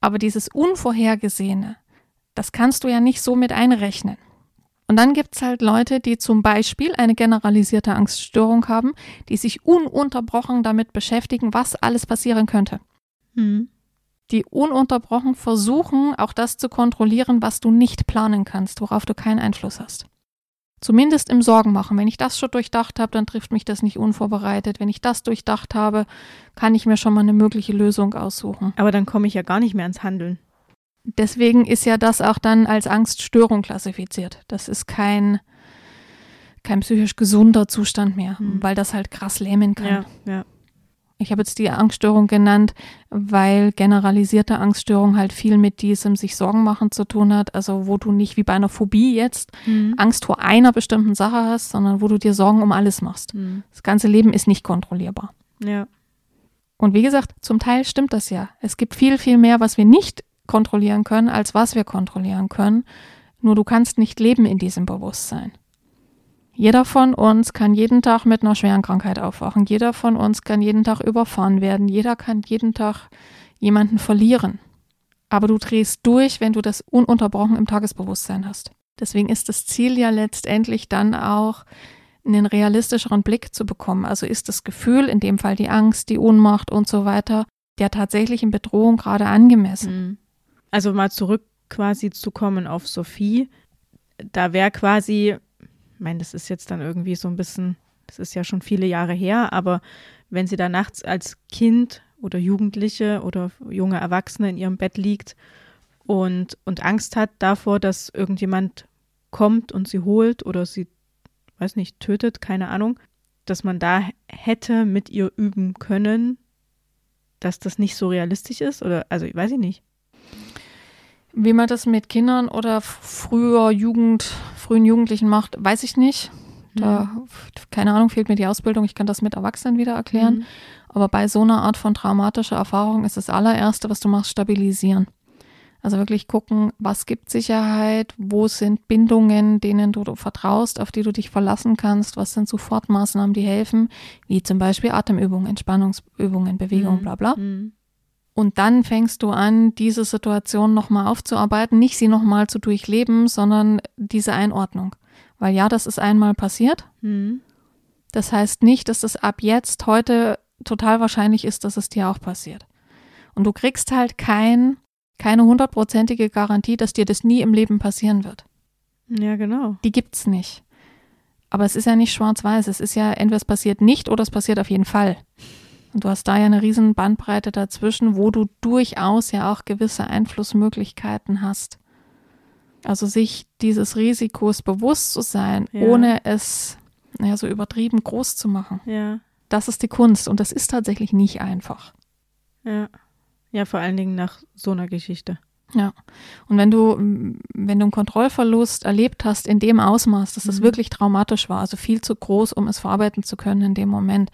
Aber dieses Unvorhergesehene, das kannst du ja nicht so mit einrechnen. Und dann gibt es halt Leute, die zum Beispiel eine generalisierte Angststörung haben, die sich ununterbrochen damit beschäftigen, was alles passieren könnte. Hm. Die ununterbrochen versuchen, auch das zu kontrollieren, was du nicht planen kannst, worauf du keinen Einfluss hast. Zumindest im Sorgen machen. Wenn ich das schon durchdacht habe, dann trifft mich das nicht unvorbereitet. Wenn ich das durchdacht habe, kann ich mir schon mal eine mögliche Lösung aussuchen. Aber dann komme ich ja gar nicht mehr ans Handeln. Deswegen ist ja das auch dann als Angststörung klassifiziert. Das ist kein, kein psychisch gesunder Zustand mehr, Hm. weil das halt krass lähmen kann. Ja, ja. Ich habe jetzt die Angststörung genannt, weil generalisierte Angststörung halt viel mit diesem sich Sorgen machen zu tun hat. Also wo du nicht wie bei einer Phobie jetzt Hm. Angst vor einer bestimmten Sache hast, sondern wo du dir Sorgen um alles machst. Hm. Das ganze Leben ist nicht kontrollierbar. Ja. Und wie gesagt, zum Teil stimmt das ja. Es gibt viel, viel mehr, was wir nicht kontrollieren können, als was wir kontrollieren können. Nur du kannst nicht leben in diesem Bewusstsein. Jeder von uns kann jeden Tag mit einer schweren Krankheit aufwachen. Jeder von uns kann jeden Tag überfahren werden. Jeder kann jeden Tag jemanden verlieren. Aber du drehst durch, wenn du das ununterbrochen im Tagesbewusstsein hast. Deswegen ist das Ziel ja letztendlich dann auch, einen realistischeren Blick zu bekommen. Also ist das Gefühl, in dem Fall die Angst, die Ohnmacht und so weiter, der tatsächlichen Bedrohung gerade angemessen. Hm. Also mal zurück quasi zu kommen auf Sophie. Da wäre quasi, ich meine, das ist jetzt dann irgendwie so ein bisschen, das ist ja schon viele Jahre her, aber wenn sie da nachts als Kind oder Jugendliche oder junge Erwachsene in ihrem Bett liegt und, und Angst hat davor, dass irgendjemand kommt und sie holt oder sie, weiß nicht, tötet, keine Ahnung, dass man da hätte mit ihr üben können, dass das nicht so realistisch ist oder, also weiß ich nicht. Wie man das mit Kindern oder früher Jugend, frühen Jugendlichen macht, weiß ich nicht. Da, keine Ahnung, fehlt mir die Ausbildung. Ich kann das mit Erwachsenen wieder erklären. Mhm. Aber bei so einer Art von traumatischer Erfahrung ist das allererste, was du machst, stabilisieren. Also wirklich gucken, was gibt Sicherheit, wo sind Bindungen, denen du vertraust, auf die du dich verlassen kannst, was sind Sofortmaßnahmen, die helfen, wie zum Beispiel Atemübungen, Entspannungsübungen, Bewegung, Mhm. bla bla. Mhm. Und dann fängst du an, diese Situation nochmal aufzuarbeiten, nicht sie nochmal zu durchleben, sondern diese Einordnung. Weil ja, das ist einmal passiert. Mhm. Das heißt nicht, dass es ab jetzt heute total wahrscheinlich ist, dass es dir auch passiert. Und du kriegst halt kein, keine hundertprozentige Garantie, dass dir das nie im Leben passieren wird. Ja, genau. Die gibt's nicht. Aber es ist ja nicht schwarz-weiß. Es ist ja entweder es passiert nicht oder es passiert auf jeden Fall. Und du hast da ja eine riesen Bandbreite dazwischen, wo du durchaus ja auch gewisse Einflussmöglichkeiten hast. Also sich dieses Risikos bewusst zu sein, Ja. ohne es naja, so übertrieben groß zu machen. Ja, Das ist die Kunst und das ist tatsächlich nicht einfach. ja. Ja, vor allen Dingen nach so einer Geschichte. Ja. Und wenn du, wenn du einen Kontrollverlust erlebt hast in dem Ausmaß, dass es Mhm. wirklich traumatisch war, also viel zu groß, um es verarbeiten zu können in dem Moment,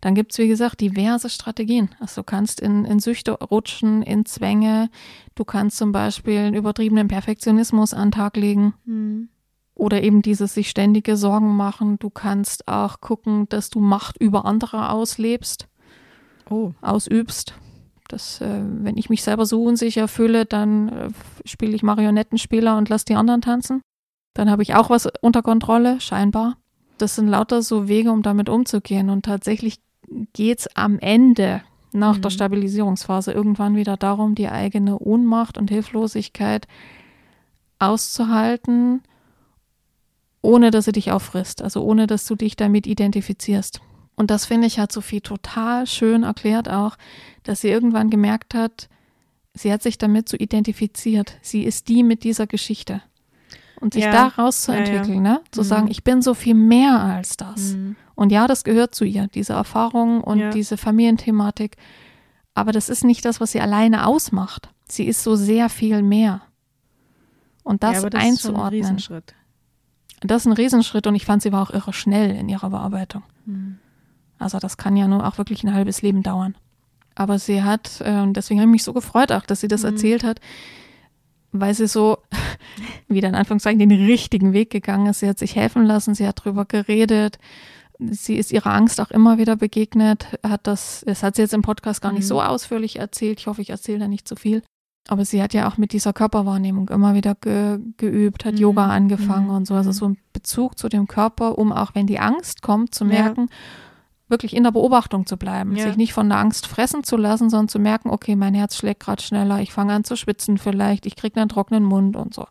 dann gibt es, wie gesagt, diverse Strategien. Also du kannst in, in Süchte rutschen, in Zwänge, du kannst zum Beispiel einen übertriebenen Perfektionismus an den Tag legen Mhm. oder eben dieses sich ständige Sorgen machen. Du kannst auch gucken, dass du Macht über andere auslebst. Oh. ausübst. Das, äh, wenn ich mich selber so unsicher fühle, dann äh, spiele ich Marionettenspieler und lasse die anderen tanzen. Dann habe ich auch was unter Kontrolle, scheinbar. Das sind lauter so Wege, um damit umzugehen. Und tatsächlich geht es am Ende nach der Mhm. Stabilisierungsphase irgendwann wieder darum, die eigene Ohnmacht und Hilflosigkeit auszuhalten ohne dass sie dich auffrisst, also ohne dass du dich damit identifizierst. Und das finde ich hat Sophie total schön erklärt auch, dass sie irgendwann gemerkt hat, sie hat sich damit so identifiziert. Sie ist die mit dieser Geschichte. Und sich Ja. daraus zu entwickeln, ne? Zu Mhm. sagen, ich bin so viel mehr als das. Mhm. Und ja, das gehört zu ihr, diese Erfahrung und Ja. diese Familienthematik. Aber das ist nicht das, was sie alleine ausmacht. Sie ist so sehr viel mehr. Und das, ja, aber das ist schon ein einzuordnen, Riesenschritt. das ist ein Riesenschritt und ich fand, sie war auch irre schnell in ihrer Bearbeitung. Mhm. Also das kann ja nur auch wirklich ein halbes Leben dauern. Aber sie hat, und deswegen habe ich mich so gefreut auch, dass sie das Mhm. erzählt hat, weil sie so, [laughs] wieder in Anführungszeichen, den richtigen Weg gegangen ist. Sie hat sich helfen lassen, sie hat drüber geredet. Sie ist ihrer Angst auch immer wieder begegnet, hat das, das hat sie jetzt im Podcast gar nicht Mhm. so ausführlich erzählt. Ich hoffe, ich erzähle da nicht zu viel. Aber sie hat ja auch mit dieser Körperwahrnehmung immer wieder ge, geübt, hat Mhm. Yoga angefangen Mhm. und so. Also so ein Bezug zu dem Körper, um auch wenn die Angst kommt, zu Ja. merken, wirklich in der Beobachtung zu bleiben, Ja. sich nicht von der Angst fressen zu lassen, sondern zu merken, okay, mein Herz schlägt gerade schneller, ich fange an zu schwitzen vielleicht, ich kriege einen trockenen Mund und so.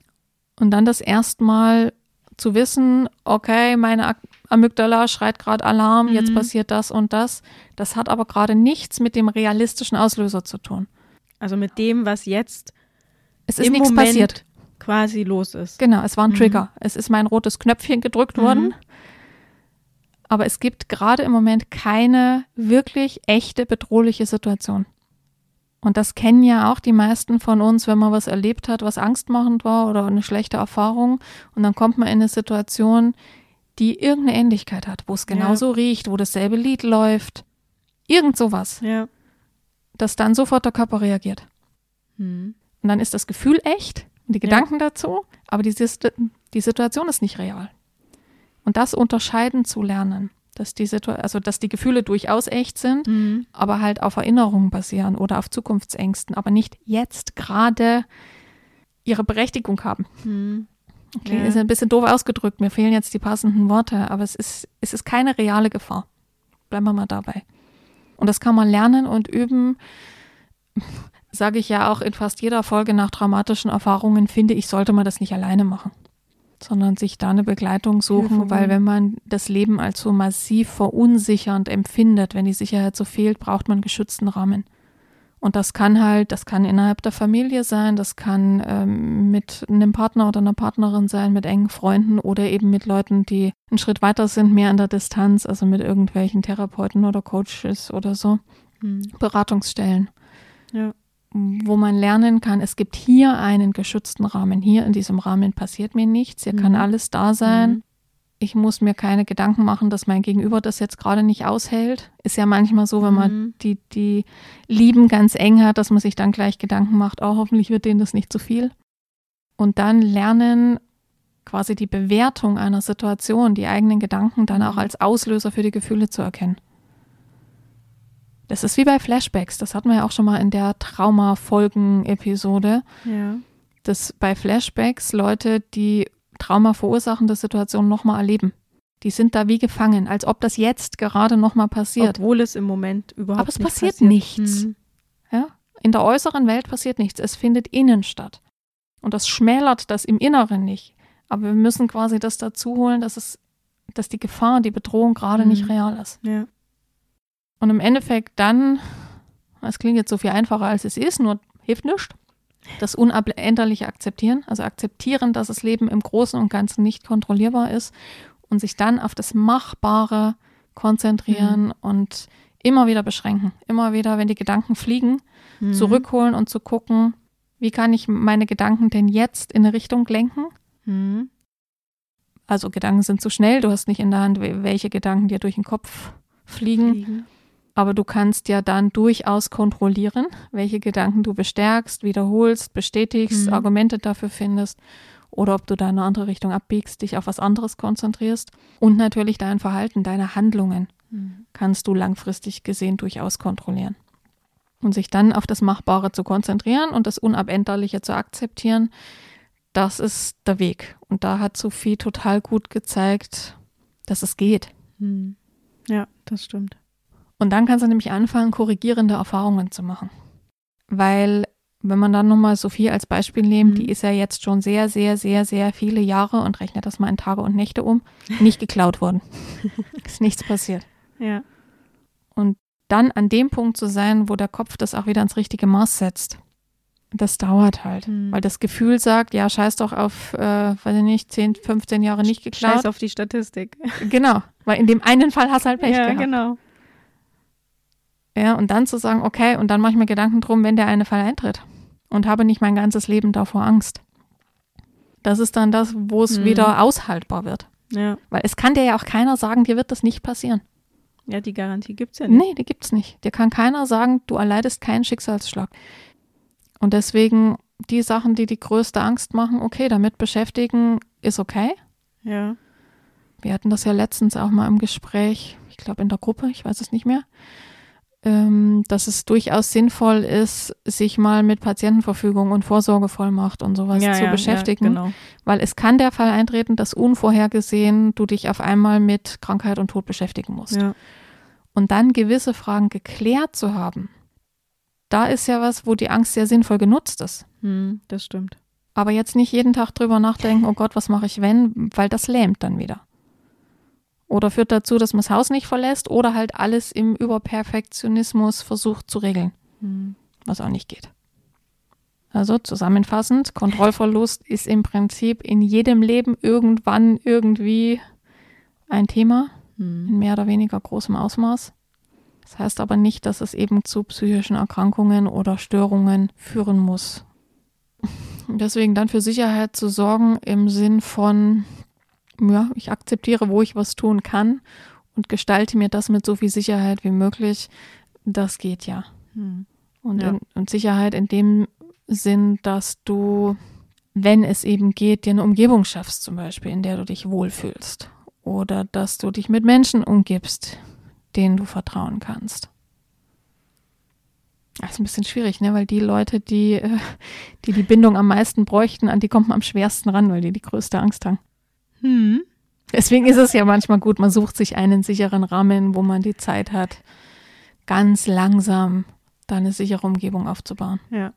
Und dann das erstmal zu wissen, okay, meine Amygdala schreit gerade Alarm, jetzt Mhm. passiert das und das. Das hat aber gerade nichts mit dem realistischen Auslöser zu tun. Also mit dem, was jetzt Es ist im nichts Moment passiert. quasi los ist. Genau, es war ein Mhm. Trigger. Es ist mein rotes Knöpfchen gedrückt Mhm. worden. Aber es gibt gerade im Moment keine wirklich echte bedrohliche Situation. Und das kennen ja auch die meisten von uns, wenn man was erlebt hat, was angstmachend war oder eine schlechte Erfahrung. Und dann kommt man in eine Situation, die irgendeine Ähnlichkeit hat, wo es Ja. genauso riecht, wo dasselbe Lied läuft. Irgend sowas, Ja. dass dann sofort der Körper reagiert. Mhm. Und dann ist das Gefühl echt und die Gedanken dazu, aber die, die Situation ist nicht real. Und das unterscheiden zu lernen, dass die, Situ also dass die Gefühle durchaus echt sind, Mhm. aber halt auf Erinnerungen basieren oder auf Zukunftsängsten, aber nicht jetzt gerade ihre Berechtigung haben. Mhm. Okay, Ja. ist ein bisschen doof ausgedrückt, mir fehlen jetzt die passenden Worte, aber es ist, es ist keine reale Gefahr. Bleiben wir mal dabei. Und das kann man lernen und üben. [laughs] Sage ich ja auch in fast jeder Folge nach traumatischen Erfahrungen, finde ich, sollte man das nicht alleine machen, sondern sich da eine Begleitung suchen, Hilfe weil wenn man das Leben als so massiv verunsichernd empfindet, wenn die Sicherheit so fehlt, braucht man geschützten Rahmen. Und das kann halt, das kann innerhalb der Familie sein, das kann ähm, mit einem Partner oder einer Partnerin sein, mit engen Freunden oder eben mit Leuten, die einen Schritt weiter sind, mehr an der Distanz, also mit irgendwelchen Therapeuten oder Coaches oder so, Mhm. Beratungsstellen, Ja. Wo man lernen kann, es gibt hier einen geschützten Rahmen, hier in diesem Rahmen passiert mir nichts, hier kann Mhm. alles da sein, Mhm. ich muss mir keine Gedanken machen, dass mein Gegenüber das jetzt gerade nicht aushält. Ist ja manchmal so, wenn man Mhm. die, die Lieben ganz eng hat, dass man sich dann gleich Gedanken macht, oh, hoffentlich wird denen das nicht zu viel. Und dann lernen, quasi die Bewertung einer Situation, die eigenen Gedanken dann auch Mhm. als Auslöser für die Gefühle zu erkennen. Das ist wie bei Flashbacks, das hatten wir ja auch schon mal in der Trauma-Folgen-Episode Ja. dass bei Flashbacks Leute die Trauma verursachende Situation nochmal erleben. Die sind da wie gefangen, als ob das jetzt gerade nochmal passiert. Obwohl es im Moment überhaupt Aber es nicht passiert nichts. Mhm. Ja? In der äußeren Welt passiert nichts. Es findet innen statt. Und das schmälert das im Inneren nicht. Aber wir müssen quasi das dazu holen, dass es, dass die Gefahr, die Bedrohung gerade Mhm. nicht real ist. Ja. Und im Endeffekt dann, es klingt jetzt so viel einfacher als es ist, nur hilft nichts. Das Unabänderliche akzeptieren, also akzeptieren, dass das Leben im Großen und Ganzen nicht kontrollierbar ist und sich dann auf das Machbare konzentrieren und immer wieder beschränken. Immer wieder, wenn die Gedanken fliegen, Mhm. zurückholen und zu gucken, wie kann ich meine Gedanken denn jetzt in eine Richtung lenken? Mhm. Also Gedanken sind zu schnell, du hast nicht in der Hand, wel- welche Gedanken dir durch den Kopf fliegen. Fliegen. Aber du kannst ja dann durchaus kontrollieren, welche Gedanken du bestärkst, wiederholst, bestätigst, Mhm. Argumente dafür findest oder ob du da in eine andere Richtung abbiegst, dich auf was anderes konzentrierst. Und natürlich dein Verhalten, deine Handlungen Mhm. kannst du langfristig gesehen durchaus kontrollieren. Und sich dann auf das Machbare zu konzentrieren und das Unabänderliche zu akzeptieren, das ist der Weg. Und da hat Sophie total gut gezeigt, dass es geht. Mhm. Ja, das stimmt. Und dann kannst du nämlich anfangen, korrigierende Erfahrungen zu machen. Weil wenn man dann nochmal Sophie als Beispiel nimmt, Mhm. die ist ja jetzt schon sehr, sehr, sehr, sehr viele Jahre und rechnet das mal in Tage und Nächte um, nicht geklaut worden. [laughs] ist nichts passiert. Ja. Dann an dem Punkt zu sein, wo der Kopf das auch wieder ins richtige Maß setzt, das dauert halt. Mhm. Weil das Gefühl sagt, ja, scheiß doch auf, äh, weiß ich nicht, 10, 15 Jahre nicht geklaut. Scheiß auf die Statistik. Genau, weil in dem einen Fall hast du halt Pech ja, gehabt. genau. Ja, und dann zu sagen, okay, und dann mache ich mir Gedanken drum, wenn der eine Fall eintritt und habe nicht mein ganzes Leben davor Angst. Das ist dann das, wo es Mhm. wieder aushaltbar wird. Ja. Weil es kann dir ja auch keiner sagen, dir wird das nicht passieren. Ja, die Garantie gibt es ja nicht. Nee, die gibt's nicht. Dir kann keiner sagen, du erleidest keinen Schicksalsschlag. Und deswegen die Sachen, die die größte Angst machen, okay, damit beschäftigen ist okay. Ja. Wir hatten das ja letztens auch mal im Gespräch, ich glaube in der Gruppe, ich weiß es nicht mehr, ähm, dass es durchaus sinnvoll ist, sich mal mit Patientenverfügung und Vorsorgevollmacht und sowas ja, zu ja, beschäftigen. Ja, genau. Weil es kann der Fall eintreten, dass unvorhergesehen du dich auf einmal mit Krankheit und Tod beschäftigen musst. Und dann gewisse Fragen geklärt zu haben, da ist ja was, wo die Angst sehr sinnvoll genutzt ist. Hm, das stimmt. Aber jetzt nicht jeden Tag drüber nachdenken, oh Gott, was mache ich wenn, weil das lähmt dann wieder. Oder führt dazu, dass man das Haus nicht verlässt oder halt alles im Überperfektionismus versucht zu regeln, Hm. was auch nicht geht. Also zusammenfassend, Kontrollverlust ist im Prinzip in jedem Leben irgendwann irgendwie ein Thema, Hm. in mehr oder weniger großem Ausmaß. Das heißt aber nicht, dass es eben zu psychischen Erkrankungen oder Störungen führen muss. [laughs] Deswegen dann für Sicherheit zu sorgen im Sinn von, ja, ich akzeptiere, wo ich was tun kann und gestalte mir das mit so viel Sicherheit wie möglich, das geht ja. Hm. Und, Ja. in, und Sicherheit in dem Sinn, dass du, wenn es eben geht, dir eine Umgebung schaffst, zum Beispiel, in der du dich wohlfühlst. Oder dass du dich mit Menschen umgibst, denen du vertrauen kannst. Das ist ein bisschen schwierig, ne? weil die Leute, die, äh, die die Bindung am meisten bräuchten, an die kommt man am schwersten ran, weil die die größte Angst haben. Hm. Deswegen ist es ja manchmal gut, man sucht sich einen sicheren Rahmen, wo man die Zeit hat, ganz langsam da eine sichere Umgebung aufzubauen. Ja.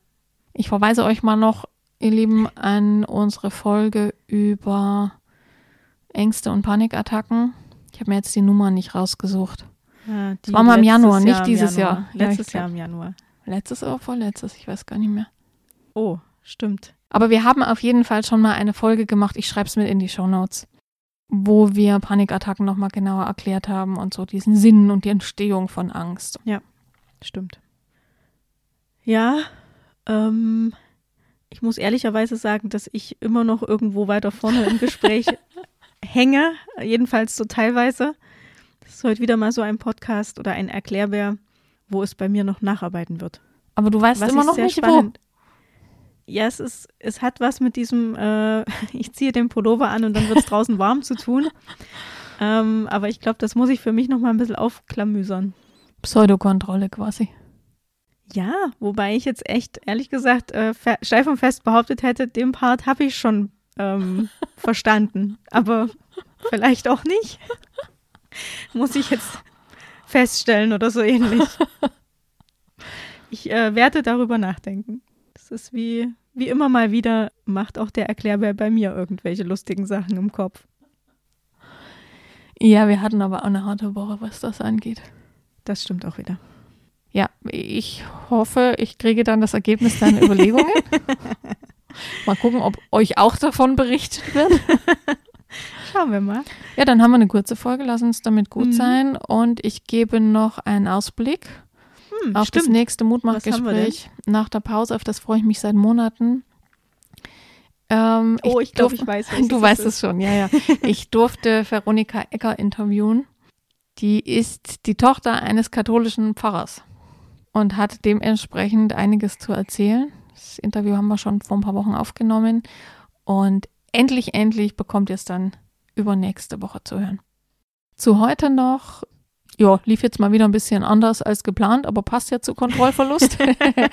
Ich verweise euch mal noch, ihr Lieben, an unsere Folge über Ängste und Panikattacken. Ich habe mir jetzt die Nummer nicht rausgesucht. Ja, die war mal im Januar, nicht im dieses Januar. Jahr. Ja, Letztes ich Jahr im Januar. Letztes oder vorletztes, ich weiß gar nicht mehr. Oh, stimmt. Aber wir haben auf jeden Fall schon mal eine Folge gemacht, ich schreibe es mit in die Shownotes, wo wir Panikattacken nochmal genauer erklärt haben und so diesen Sinn und die Entstehung von Angst. Stimmt. Ja, ähm, ich muss ehrlicherweise sagen, dass ich immer noch irgendwo weiter vorne im Gespräch [laughs] hänge, jedenfalls so teilweise. Das ist heute wieder mal so ein Podcast oder ein Erklärbär, wo es bei mir noch nacharbeiten wird. Aber du weißt Was immer noch nicht, spannend. Ja, es ist, es hat was mit diesem, äh, [laughs] ich ziehe den Pullover an und dann wird es draußen warm zu tun. Ähm, aber ich glaube, das muss ich für mich noch mal ein bisschen aufklamüsern. Pseudokontrolle quasi. Ja, wobei ich jetzt echt, ehrlich gesagt, äh, steif und fest behauptet hätte, den Part habe ich schon ähm, [laughs] verstanden. Aber vielleicht auch nicht. Muss ich jetzt feststellen oder so ähnlich. [laughs] Ich äh, werde darüber nachdenken. Ist wie, wie immer mal wieder, macht auch der Erklärbär bei mir irgendwelche lustigen Sachen im Kopf. Ja, wir hatten aber auch eine harte Woche, was das angeht. Das stimmt auch wieder. Ja, ich hoffe, ich kriege dann das Ergebnis deiner Überlegungen. [laughs] Mal gucken, ob euch auch davon berichtet wird. [laughs] Schauen wir mal. Ja, dann haben wir eine kurze Folge, lass uns damit gut Mhm. sein. Und ich gebe noch einen Ausblick Hm, auf das stimmt. nächste Mutmachgespräch nach der Pause, auf das freue ich mich seit Monaten. Ähm, Oh, ich glaube, durf- ich weiß, welches [laughs] Du das weißt ist. es schon, ja, ja. Ich durfte Veronika Ecker interviewen. Die ist die Tochter eines katholischen Pfarrers und hat dementsprechend einiges zu erzählen. Das Interview haben wir schon vor ein paar Wochen aufgenommen und endlich, endlich bekommt ihr es dann übernächste Woche zu hören. Zu heute noch, ja, lief jetzt mal wieder ein bisschen anders als geplant, aber passt ja zu Kontrollverlust.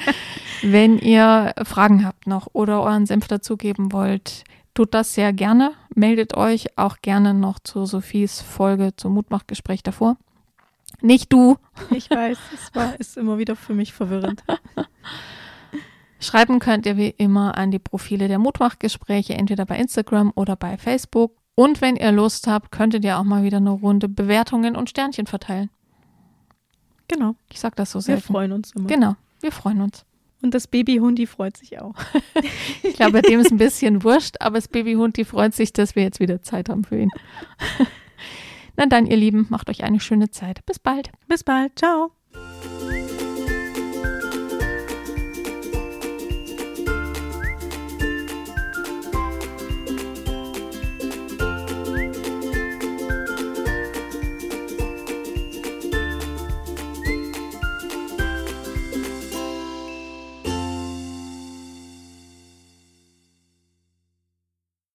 [laughs] Wenn ihr Fragen habt noch oder euren Senf dazugeben wollt, tut das sehr gerne. Meldet euch auch gerne noch zu Sophies Folge zum Mutmachgespräch davor. Nicht du. Ich weiß, es war, ist immer wieder für mich verwirrend. [laughs] Schreiben könnt ihr wie immer an die Profile der Mutmachgespräche, entweder bei Instagram oder bei Facebook. Und wenn ihr Lust habt, könntet ihr auch mal wieder eine Runde Bewertungen und Sternchen verteilen. Genau. Ich sag das so sehr. Wir freuen uns immer. Genau, wir freuen uns. Und das Babyhundi freut sich auch. [laughs] ich glaube, dem ist ein bisschen wurscht, aber das Babyhundi freut sich, dass wir jetzt wieder Zeit haben für ihn. [laughs] Na dann, ihr Lieben, macht euch eine schöne Zeit. Bis bald. Bis bald. Ciao.